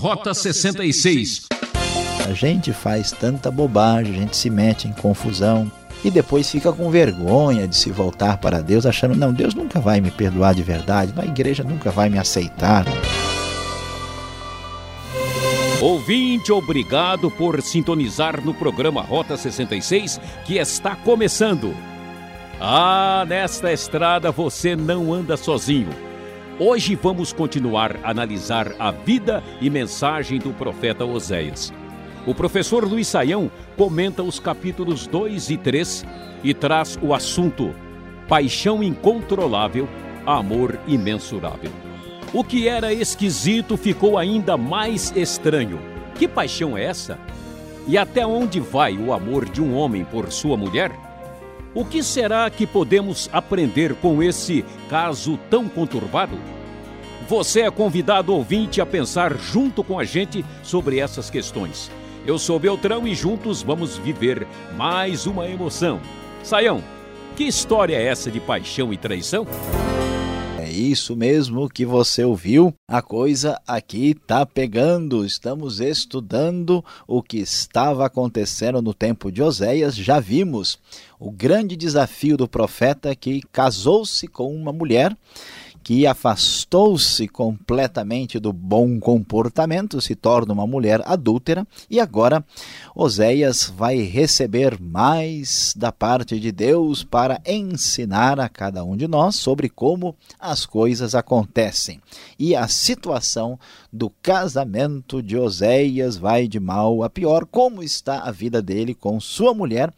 Rota 66. A gente faz tanta bobagem, a gente se mete em confusão e depois fica com vergonha de se voltar para Deus, achando: não, Deus nunca vai me perdoar de verdade, a igreja nunca vai me aceitar. Ouvinte, obrigado por sintonizar no programa Rota 66 que está começando. Ah, nesta estrada você não anda sozinho. Hoje vamos continuar a analisar a vida e mensagem do profeta Oséias. O professor Luiz Saião comenta os capítulos 2 e 3 e traz o assunto Paixão incontrolável, amor imensurável. O que era esquisito ficou ainda mais estranho. Que paixão é essa? E até onde vai o amor de um homem por sua mulher? O que será que podemos aprender com esse caso tão conturbado? Você é convidado ouvinte a pensar junto com a gente sobre essas questões. Eu sou Beltrão e juntos vamos viver mais uma emoção. Saião, que história é essa de paixão e traição? É isso mesmo que você ouviu. A coisa aqui tá pegando. Estamos estudando o que estava acontecendo no tempo de Oséias. Já vimos o grande desafio do profeta que casou-se com uma mulher que afastou-se completamente do bom comportamento, se torna uma mulher adúltera, e agora Oséias vai receber mais da parte de Deus para ensinar a cada um de nós sobre como as coisas acontecem. E a situação do casamento de Oséias vai de mal a pior, como está a vida dele com sua mulher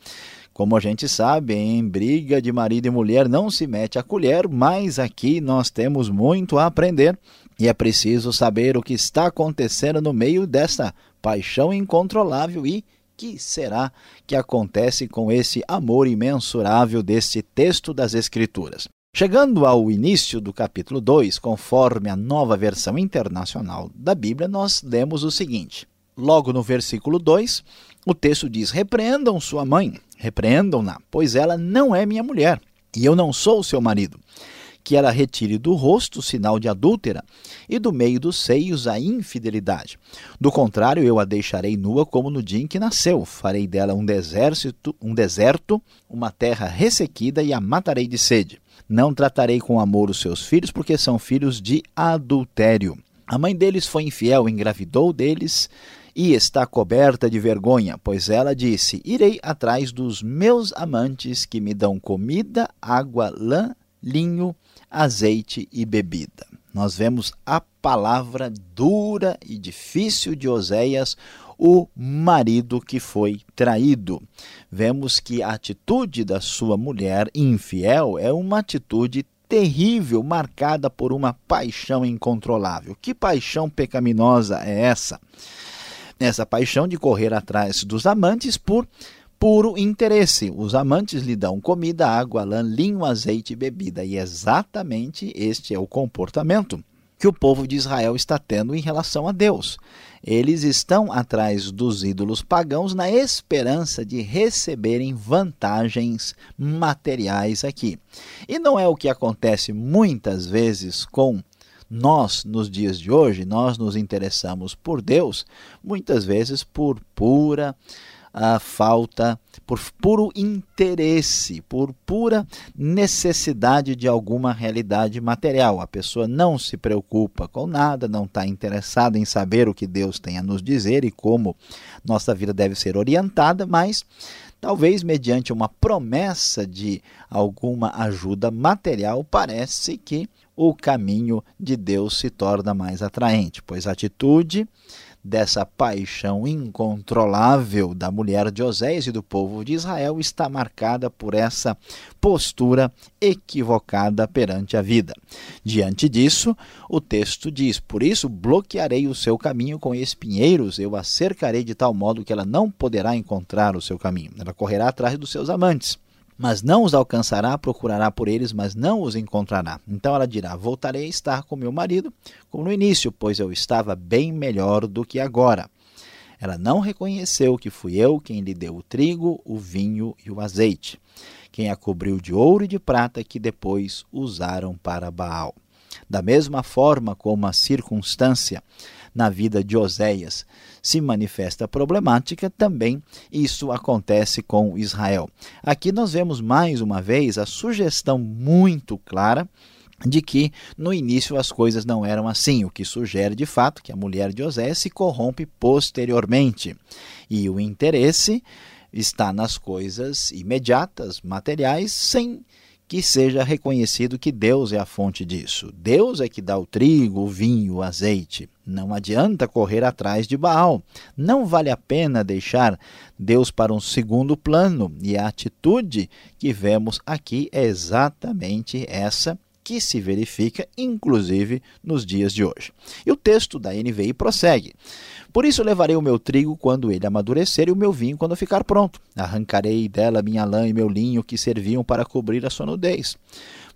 como a gente sabe, em briga de marido e mulher não se mete a colher, mas aqui nós temos muito a aprender e é preciso saber o que está acontecendo no meio dessa paixão incontrolável e que será que acontece com esse amor imensurável deste texto das Escrituras. Chegando ao início do capítulo 2, conforme a nova versão internacional da Bíblia, nós lemos o seguinte: logo no versículo 2, o texto diz: Repreendam sua mãe, repreendam-na, pois ela não é minha mulher, e eu não sou seu marido. Que ela retire do rosto o sinal de adúltera e do meio dos seios a infidelidade. Do contrário, eu a deixarei nua como no dia em que nasceu. Farei dela um deserto, um deserto, uma terra ressequida e a matarei de sede. Não tratarei com amor os seus filhos, porque são filhos de adultério. A mãe deles foi infiel, engravidou deles e está coberta de vergonha, pois ela disse: Irei atrás dos meus amantes que me dão comida, água, lã, linho, azeite e bebida. Nós vemos a palavra dura e difícil de Oséias, o marido que foi traído. Vemos que a atitude da sua mulher infiel é uma atitude terrível, marcada por uma paixão incontrolável. Que paixão pecaminosa é essa? Essa paixão de correr atrás dos amantes por puro interesse. Os amantes lhe dão comida, água, lã, linho, azeite e bebida. E exatamente este é o comportamento que o povo de Israel está tendo em relação a Deus. Eles estão atrás dos ídolos pagãos na esperança de receberem vantagens materiais aqui. E não é o que acontece muitas vezes com nós, nos dias de hoje, nós nos interessamos por Deus, muitas vezes por pura a falta, por puro interesse, por pura necessidade de alguma realidade material. A pessoa não se preocupa com nada, não está interessada em saber o que Deus tem a nos dizer e como nossa vida deve ser orientada, mas talvez mediante uma promessa de alguma ajuda material, parece que o caminho de Deus se torna mais atraente, pois a atitude dessa paixão incontrolável da mulher de Oséias e do povo de Israel está marcada por essa postura equivocada perante a vida. Diante disso, o texto diz: Por isso bloquearei o seu caminho com espinheiros, eu a cercarei de tal modo que ela não poderá encontrar o seu caminho. Ela correrá atrás dos seus amantes mas não os alcançará, procurará por eles, mas não os encontrará. Então ela dirá: Voltarei a estar com meu marido, como no início, pois eu estava bem melhor do que agora. Ela não reconheceu que fui eu quem lhe deu o trigo, o vinho e o azeite, quem a cobriu de ouro e de prata que depois usaram para Baal. Da mesma forma como a circunstância na vida de Oséias se manifesta problemática, também isso acontece com Israel. Aqui nós vemos mais uma vez a sugestão muito clara de que no início as coisas não eram assim, o que sugere de fato que a mulher de Oséias se corrompe posteriormente. E o interesse está nas coisas imediatas, materiais, sem que seja reconhecido que Deus é a fonte disso. Deus é que dá o trigo, o vinho, o azeite. Não adianta correr atrás de Baal. Não vale a pena deixar Deus para um segundo plano. E a atitude que vemos aqui é exatamente essa que se verifica, inclusive, nos dias de hoje. E o texto da NVI prossegue. Por isso levarei o meu trigo quando ele amadurecer e o meu vinho quando ficar pronto. Arrancarei dela minha lã e meu linho que serviam para cobrir a sua nudez.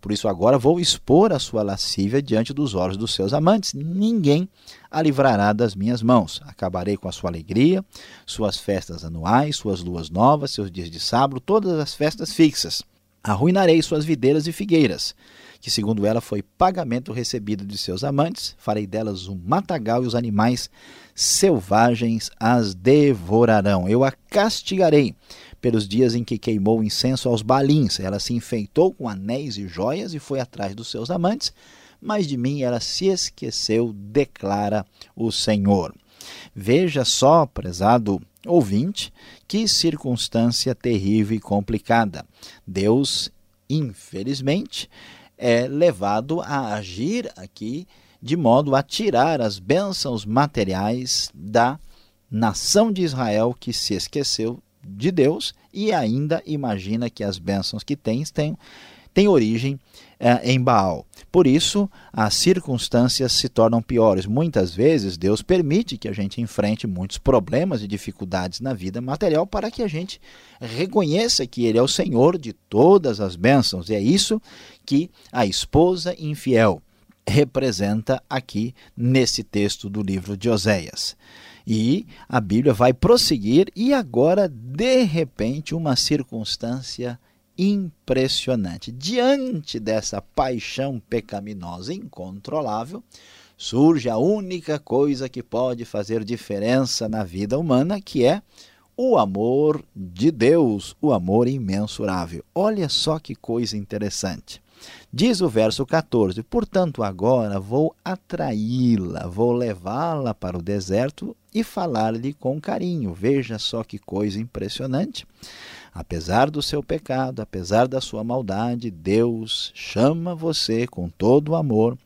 Por isso agora vou expor a sua lascívia diante dos olhos dos seus amantes. Ninguém a livrará das minhas mãos. Acabarei com a sua alegria, suas festas anuais, suas luas novas, seus dias de sábado, todas as festas fixas. Arruinarei suas videiras e figueiras que segundo ela foi pagamento recebido de seus amantes, farei delas um matagal e os animais selvagens as devorarão. Eu a castigarei pelos dias em que queimou incenso aos balins. Ela se enfeitou com anéis e joias e foi atrás dos seus amantes, mas de mim ela se esqueceu, declara o Senhor. Veja só, prezado ouvinte, que circunstância terrível e complicada. Deus, infelizmente, é levado a agir aqui de modo a tirar as bênçãos materiais da nação de Israel que se esqueceu de Deus e ainda imagina que as bênçãos que tem têm, têm origem é, em Baal. Por isso, as circunstâncias se tornam piores. Muitas vezes, Deus permite que a gente enfrente muitos problemas e dificuldades na vida material para que a gente reconheça que Ele é o Senhor de todas as bênçãos. E é isso que a esposa infiel representa aqui nesse texto do livro de Oséias. E a Bíblia vai prosseguir, e agora, de repente, uma circunstância impressionante. Diante dessa paixão pecaminosa incontrolável, surge a única coisa que pode fazer diferença na vida humana, que é o amor de Deus, o amor imensurável. Olha só que coisa interessante. Diz o verso 14: Portanto, agora vou atraí-la, vou levá-la para o deserto e falar-lhe com carinho. Veja só que coisa impressionante. Apesar do seu pecado, apesar da sua maldade, Deus chama você com todo o amor,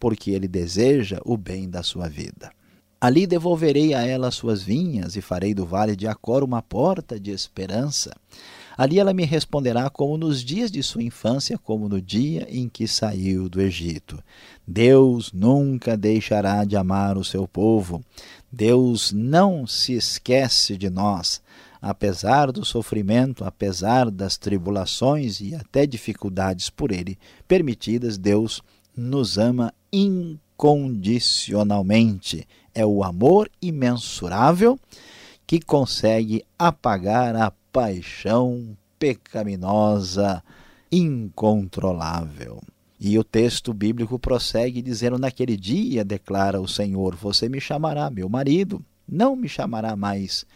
porque Ele deseja o bem da sua vida. Ali devolverei a ela suas vinhas e farei do vale de Acor uma porta de esperança. Ali ela me responderá como nos dias de sua infância, como no dia em que saiu do Egito. Deus nunca deixará de amar o seu povo. Deus não se esquece de nós apesar do sofrimento, apesar das tribulações e até dificuldades por ele permitidas, Deus nos ama incondicionalmente. É o amor imensurável que consegue apagar a paixão pecaminosa incontrolável. E o texto bíblico prossegue dizendo: Naquele dia, declara o Senhor, você me chamará meu marido, não me chamará mais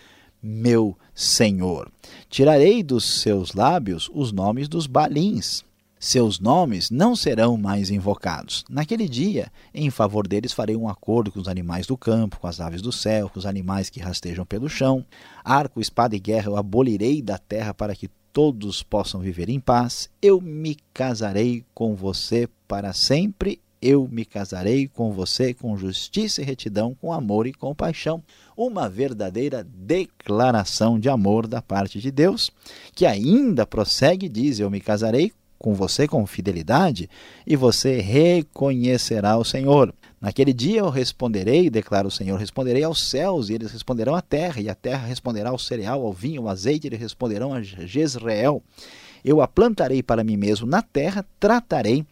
meu Senhor. Tirarei dos seus lábios os nomes dos balins. Seus nomes não serão mais invocados. Naquele dia, em favor deles, farei um acordo com os animais do campo, com as aves do céu, com os animais que rastejam pelo chão. Arco, espada e guerra eu abolirei da terra para que todos possam viver em paz. Eu me casarei com você para sempre. Eu me casarei com você com justiça e retidão, com amor e compaixão uma verdadeira declaração de amor da parte de Deus, que ainda prossegue e diz: Eu me casarei com você com fidelidade, e você reconhecerá o Senhor. Naquele dia eu responderei, declara o Senhor, responderei aos céus, e eles responderão à terra, e a terra responderá ao cereal, ao vinho, ao azeite, eles responderão a Jezreel. Eu a plantarei para mim mesmo na terra, tratarei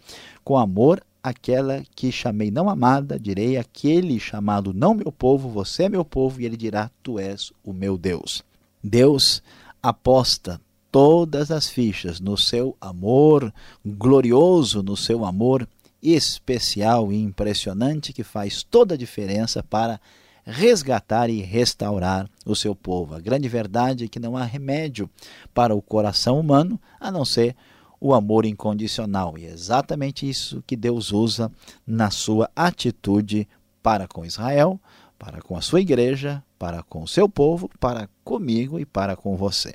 com amor aquela que chamei não amada, direi aquele chamado não meu povo, você é meu povo, e ele dirá: Tu és o meu Deus. Deus aposta todas as fichas no seu amor glorioso, no seu amor especial e impressionante que faz toda a diferença para resgatar e restaurar o seu povo. A grande verdade é que não há remédio para o coração humano a não ser o amor incondicional. E é exatamente isso que Deus usa na sua atitude para com Israel, para com a sua igreja, para com o seu povo, para comigo e para com você.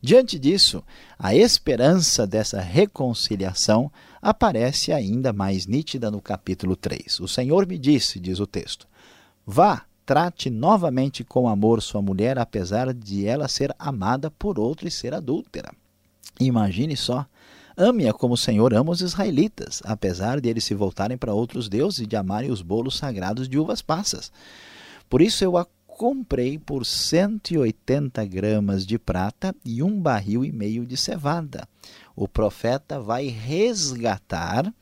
Diante disso, a esperança dessa reconciliação aparece ainda mais nítida no capítulo 3. O Senhor me disse, diz o texto: Vá, trate novamente com amor sua mulher, apesar de ela ser amada por outro e ser adúltera. Imagine só. Ame-a como o Senhor ama os israelitas, apesar de eles se voltarem para outros deuses e de amarem os bolos sagrados de uvas passas. Por isso eu a comprei por 180 gramas de prata e um barril e meio de cevada. O profeta vai resgatar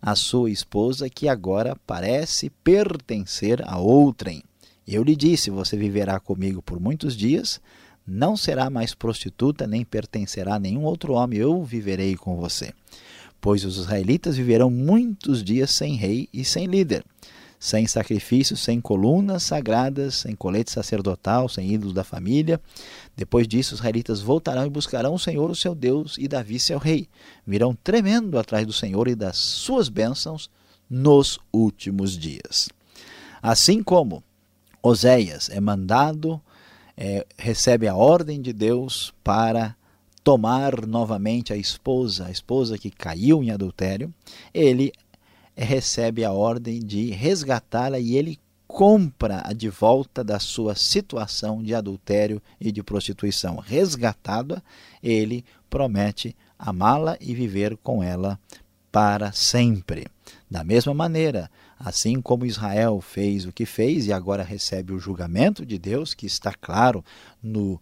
a sua esposa que agora parece pertencer a outrem. Eu lhe disse: Você viverá comigo por muitos dias, não será mais prostituta, nem pertencerá a nenhum outro homem, eu viverei com você. Pois os israelitas viverão muitos dias sem rei e sem líder, sem sacrifícios, sem colunas sagradas, sem colete sacerdotal, sem ídolos da família. Depois disso, os israelitas voltarão e buscarão o Senhor, o seu Deus, e Davi, seu rei. Virão tremendo atrás do Senhor e das suas bênçãos nos últimos dias. Assim como Oséias é mandado é, recebe a ordem de Deus para tomar novamente a esposa, a esposa que caiu em adultério, ele recebe a ordem de resgatá-la e ele compra-a de volta da sua situação de adultério e de prostituição. Resgatada, ele promete amá-la e viver com ela para sempre. Da mesma maneira, Assim como Israel fez o que fez e agora recebe o julgamento de Deus, que está claro no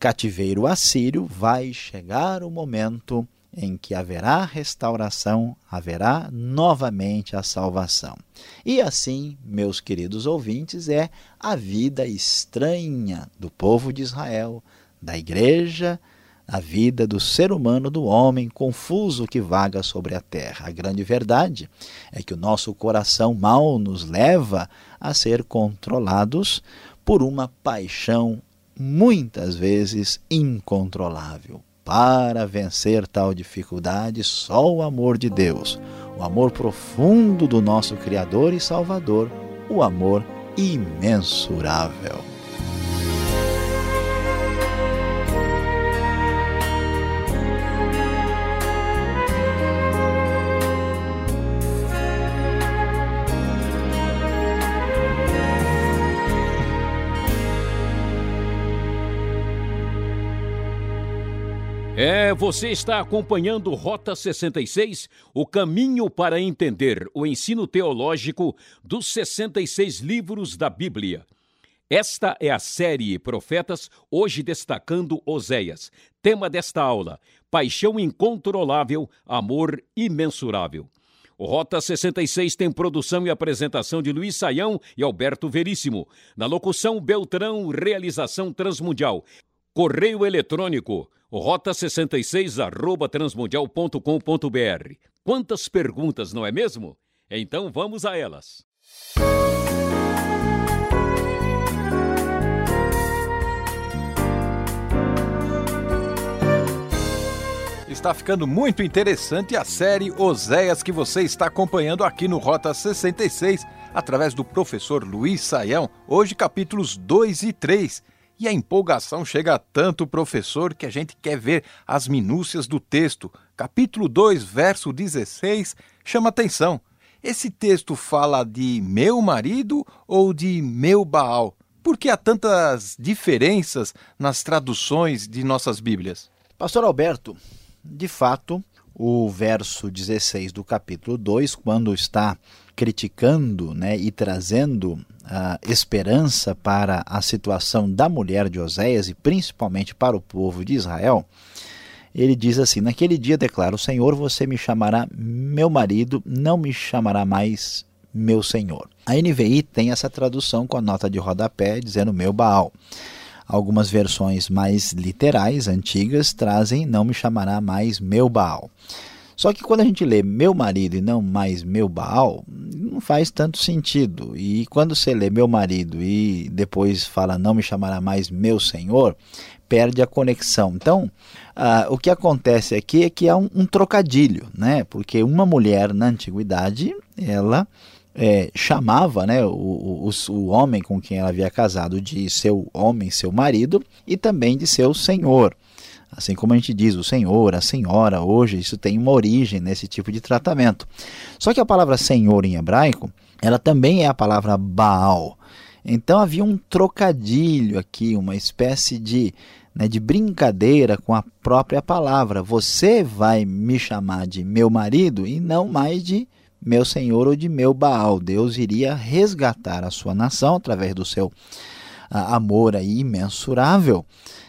cativeiro assírio, vai chegar o momento em que haverá restauração, haverá novamente a salvação. E assim, meus queridos ouvintes, é a vida estranha do povo de Israel, da igreja, a vida do ser humano, do homem confuso que vaga sobre a terra. A grande verdade é que o nosso coração mal nos leva a ser controlados por uma paixão muitas vezes incontrolável. Para vencer tal dificuldade, só o amor de Deus, o amor profundo do nosso Criador e Salvador, o amor imensurável. É, você está acompanhando Rota 66, o caminho para entender o ensino teológico dos 66 livros da Bíblia. Esta é a série Profetas, hoje destacando Oséias. Tema desta aula: Paixão incontrolável, amor imensurável. O Rota 66 tem produção e apresentação de Luiz Saião e Alberto Veríssimo. Na locução, Beltrão, realização Transmundial. Correio eletrônico rota66 arroba transmundial.com.br. Quantas perguntas, não é mesmo? Então vamos a elas. Está ficando muito interessante a série Oséias que você está acompanhando aqui no Rota 66, através do professor Luiz Saião, hoje capítulos 2 e 3 e a empolgação chega a tanto, professor, que a gente quer ver as minúcias do texto. Capítulo 2, verso 16, chama atenção. Esse texto fala de meu marido ou de meu Baal? Por que há tantas diferenças nas traduções de nossas Bíblias? Pastor Alberto, de fato, o verso 16 do capítulo 2, quando está criticando né, e trazendo a esperança para a situação da mulher de Oséias e principalmente para o povo de Israel, ele diz assim: Naquele dia declara o Senhor, você me chamará meu marido, não me chamará mais meu senhor. A NVI tem essa tradução com a nota de rodapé dizendo meu Baal. Algumas versões mais literais, antigas, trazem não me chamará mais meu Baal. Só que quando a gente lê meu marido e não mais meu Baal, não faz tanto sentido. E quando você lê meu marido e depois fala não me chamará mais meu senhor, perde a conexão. Então, uh, o que acontece aqui é que há um, um trocadilho, né? Porque uma mulher na antiguidade, ela é, chamava né, o, o, o, homem com quem ela havia casado de seu homem, seu marido, e também de seu senhor. Assim como a gente diz o senhor, a senhora, hoje isso tem uma origem nesse tipo de tratamento. Só que a palavra senhor em hebraico, ela também é a palavra Baal. Então havia um trocadilho aqui, uma espécie de, né, de brincadeira com a própria palavra. Você vai me chamar de meu marido e não mais de meu senhor ou de meu Baal. Deus iria resgatar a sua nação através do seu amor aí imensurável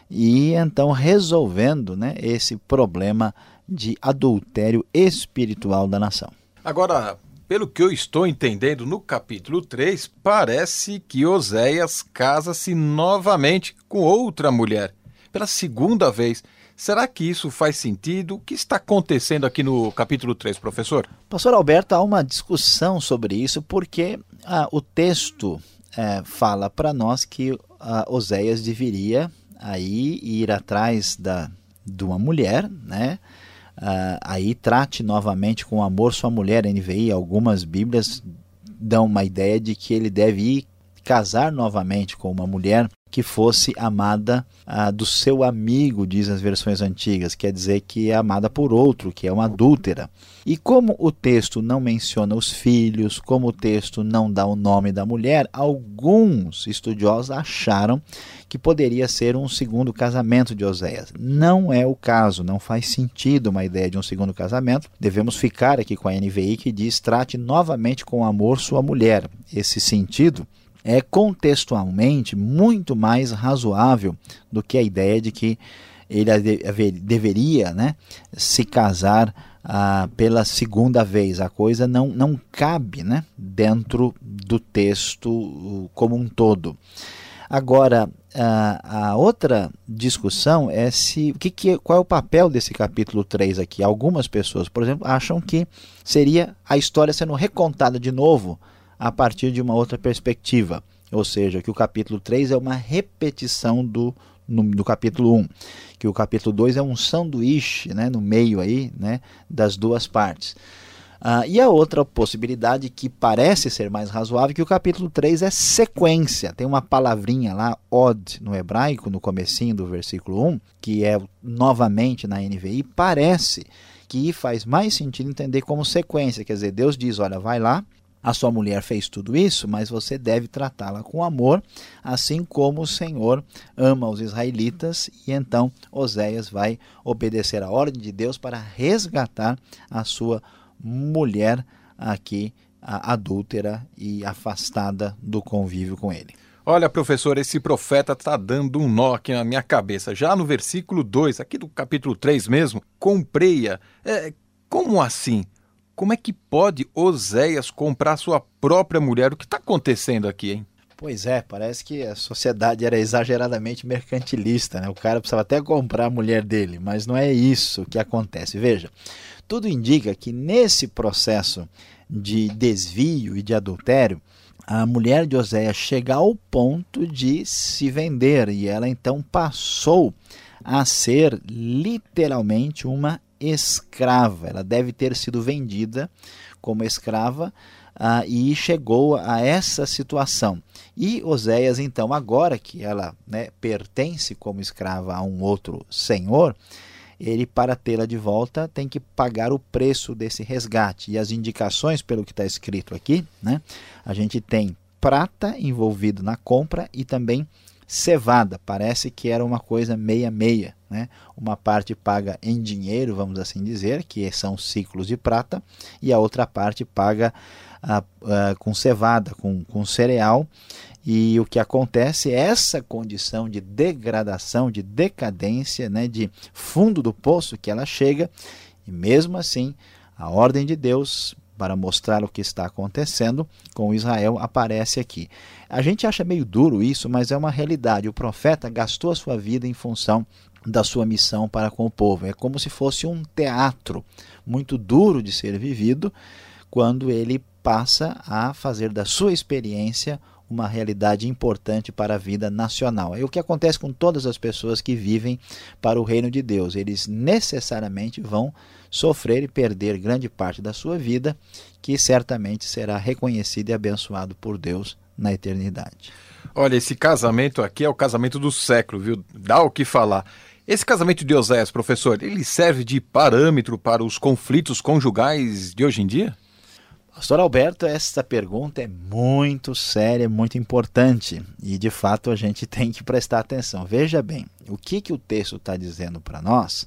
e então resolvendo né, esse problema de adultério espiritual da nação. Agora, pelo que eu estou entendendo no capítulo 3, parece que Oséias casa-se novamente com outra mulher, pela segunda vez. Será que isso faz sentido? O que está acontecendo aqui no capítulo 3, professor? Pastor Alberto, há uma discussão sobre isso porque ah, o texto é, fala para nós que ah, Oséias deveria aí ir atrás da, de uma mulher, né? Uh, aí trate novamente com amor sua mulher. NVI, algumas Bíblias dão uma ideia de que ele deve ir casar novamente com uma mulher que fosse amada ah, do seu amigo, diz as versões antigas, quer dizer que é amada por outro, que é uma adúltera. E como o texto não menciona os filhos, como o texto não dá o nome da mulher, alguns estudiosos acharam que poderia ser um segundo casamento de Oséias. Não é o caso, não faz sentido uma ideia de um segundo casamento. Devemos ficar aqui com a NVI que diz: trate novamente com amor sua mulher. Esse sentido é contextualmente muito mais razoável do que a ideia de que ele deveria né, se casar ah, pela segunda vez. A coisa não, não cabe né, dentro do texto como um todo. Agora, a, a outra discussão é se que, que, qual é o papel desse capítulo 3 aqui. Algumas pessoas, por exemplo, acham que seria a história sendo recontada de novo a partir de uma outra perspectiva. Ou seja, que o capítulo 3 é uma repetição do, no, do capítulo 1. Que o capítulo 2 é um sanduíche né, no meio aí, né, das duas partes. Ah, e a outra possibilidade que parece ser mais razoável é que o capítulo 3 é sequência. Tem uma palavrinha lá, od, no hebraico, no comecinho do versículo 1, que é novamente na NVI, parece que faz mais sentido entender como sequência. Quer dizer, Deus diz, olha, vai lá, a sua mulher fez tudo isso, mas você deve tratá-la com amor, assim como o Senhor ama os israelitas, e então Oséias vai obedecer a ordem de Deus para resgatar a sua mulher aqui adúltera e afastada do convívio com ele. Olha, professor, esse profeta está dando um nó aqui na minha cabeça. Já no versículo 2, aqui do capítulo 3 mesmo, comprei-a. É, como assim? Como é que pode Oséias comprar sua própria mulher? O que está acontecendo aqui, hein? Pois é, parece que a sociedade era exageradamente mercantilista, né? O cara precisava até comprar a mulher dele, mas não é isso que acontece. Veja, tudo indica que nesse processo de desvio e de adultério, a mulher de Oséias chega ao ponto de se vender e ela então passou a ser literalmente uma escrava. Ela deve ter sido vendida como escrava ah, e chegou a essa situação. E Oséias, então, agora que ela né, pertence como escrava a um outro senhor, ele, para tê-la de volta, tem que pagar o preço desse resgate. E as indicações, pelo que está escrito aqui, né, a gente tem prata envolvido na compra e também cevada. Parece que era uma coisa meia-meia. Né? Uma parte paga em dinheiro, vamos assim dizer, que são ciclos de prata, e a outra parte paga ah, ah, com cevada, com, com cereal. E o que acontece é essa condição de degradação, de decadência, né, de fundo do poço que ela chega, e mesmo assim, a ordem de Deus para mostrar o que está acontecendo com Israel aparece aqui. A gente acha meio duro isso, mas é uma realidade. O profeta gastou a sua vida em função da sua missão para com o povo. É como se fosse um teatro muito duro de ser vivido quando ele passa a fazer da sua experiência uma realidade importante para a vida nacional. É o que acontece com todas as pessoas que vivem para o reino de Deus. Eles necessariamente vão sofrer e perder grande parte da sua vida, que certamente será reconhecido e abençoado por Deus na eternidade. Olha, esse casamento aqui é o casamento do século, viu? Dá o que falar. Esse casamento de Oséias, professor, ele serve de parâmetro para os conflitos conjugais de hoje em dia? Pastor Alberto, essa pergunta é muito séria, muito importante e de fato a gente tem que prestar atenção. Veja bem, o que, que o texto está dizendo para nós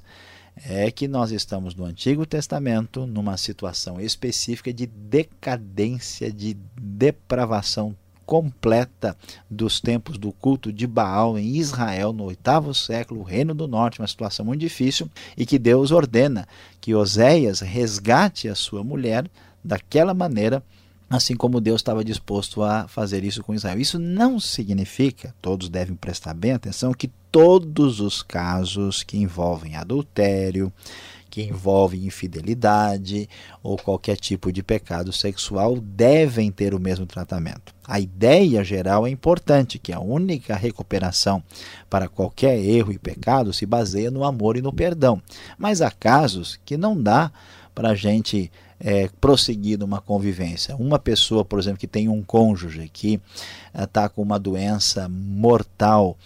é que nós estamos no Antigo Testamento numa situação específica de decadência, de depravação completa dos tempos do culto de Baal em Israel no oitavo século, o Reino do Norte, uma situação muito difícil, e que Deus ordena que Oséias resgate a sua mulher daquela maneira, assim como Deus estava disposto a fazer isso com Israel. Isso não significa, todos devem prestar bem atenção, que todos os casos que envolvem adultério, que envolve infidelidade ou qualquer tipo de pecado sexual devem ter o mesmo tratamento. A ideia geral é importante, que a única recuperação para qualquer erro e pecado se baseia no amor e no perdão. Mas há casos que não dá para a gente é, prosseguir numa convivência. Uma pessoa, por exemplo, que tem um cônjuge que está com uma doença mortal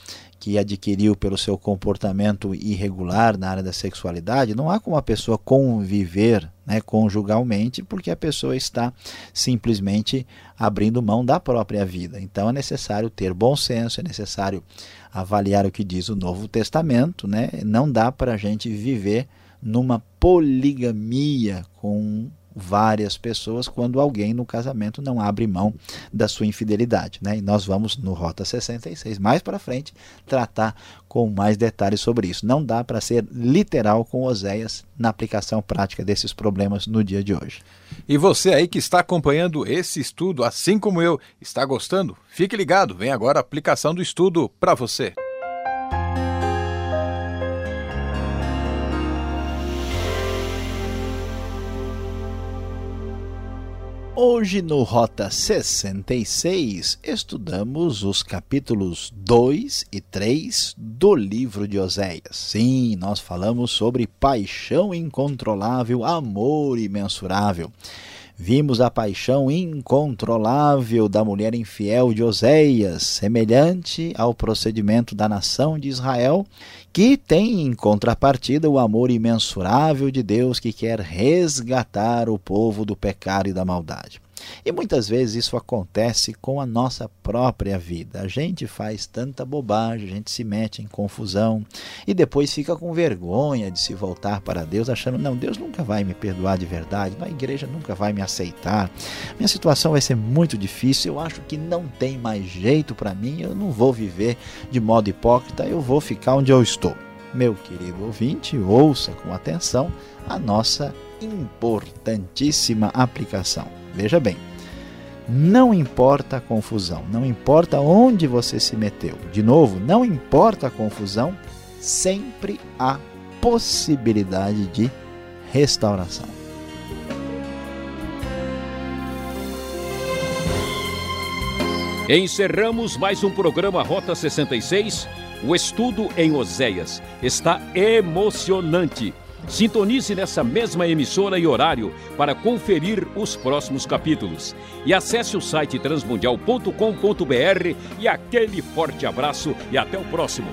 que adquiriu pelo seu comportamento irregular na área da sexualidade, não há como a pessoa conviver né, conjugalmente, porque a pessoa está simplesmente abrindo mão da própria vida. Então é necessário ter bom senso, é necessário avaliar o que diz o Novo Testamento. Né? Não dá para a gente viver numa poligamia com várias pessoas quando alguém no casamento não abre mão da sua infidelidade. Né? E nós vamos no Rota 66, mais para frente, tratar com mais detalhes sobre isso. Não dá para ser literal com Oséias na aplicação prática desses problemas no dia de hoje. E você aí que está acompanhando esse estudo, assim como eu, está gostando? Fique ligado, vem agora a aplicação do estudo para você. Hoje no Rota 66 estudamos os capítulos 2 e 3 do livro de Oséias. Sim, nós falamos sobre paixão incontrolável, amor imensurável. Vimos a paixão incontrolável da mulher infiel de Oséias, semelhante ao procedimento da nação de Israel, que tem em contrapartida o amor imensurável de Deus que quer resgatar o povo do pecado e da maldade. E muitas vezes isso acontece com a nossa própria vida. A gente faz tanta bobagem, a gente se mete em confusão e depois fica com vergonha de se voltar para Deus, achando: não, Deus nunca vai me perdoar de verdade, a igreja nunca vai me aceitar, minha situação vai ser muito difícil, eu acho que não tem mais jeito para mim, eu não vou viver de modo hipócrita, eu vou ficar onde eu estou. Meu querido ouvinte, ouça com atenção a nossa importantíssima aplicação. Veja bem, não importa a confusão, não importa onde você se meteu. De novo, não importa a confusão, sempre há possibilidade de restauração. Encerramos mais um programa Rota 66. O estudo em Oséias está emocionante Sintonize nessa mesma emissora e horário para conferir os próximos capítulos. E acesse o site transmundial.com.br e aquele forte abraço e até o próximo.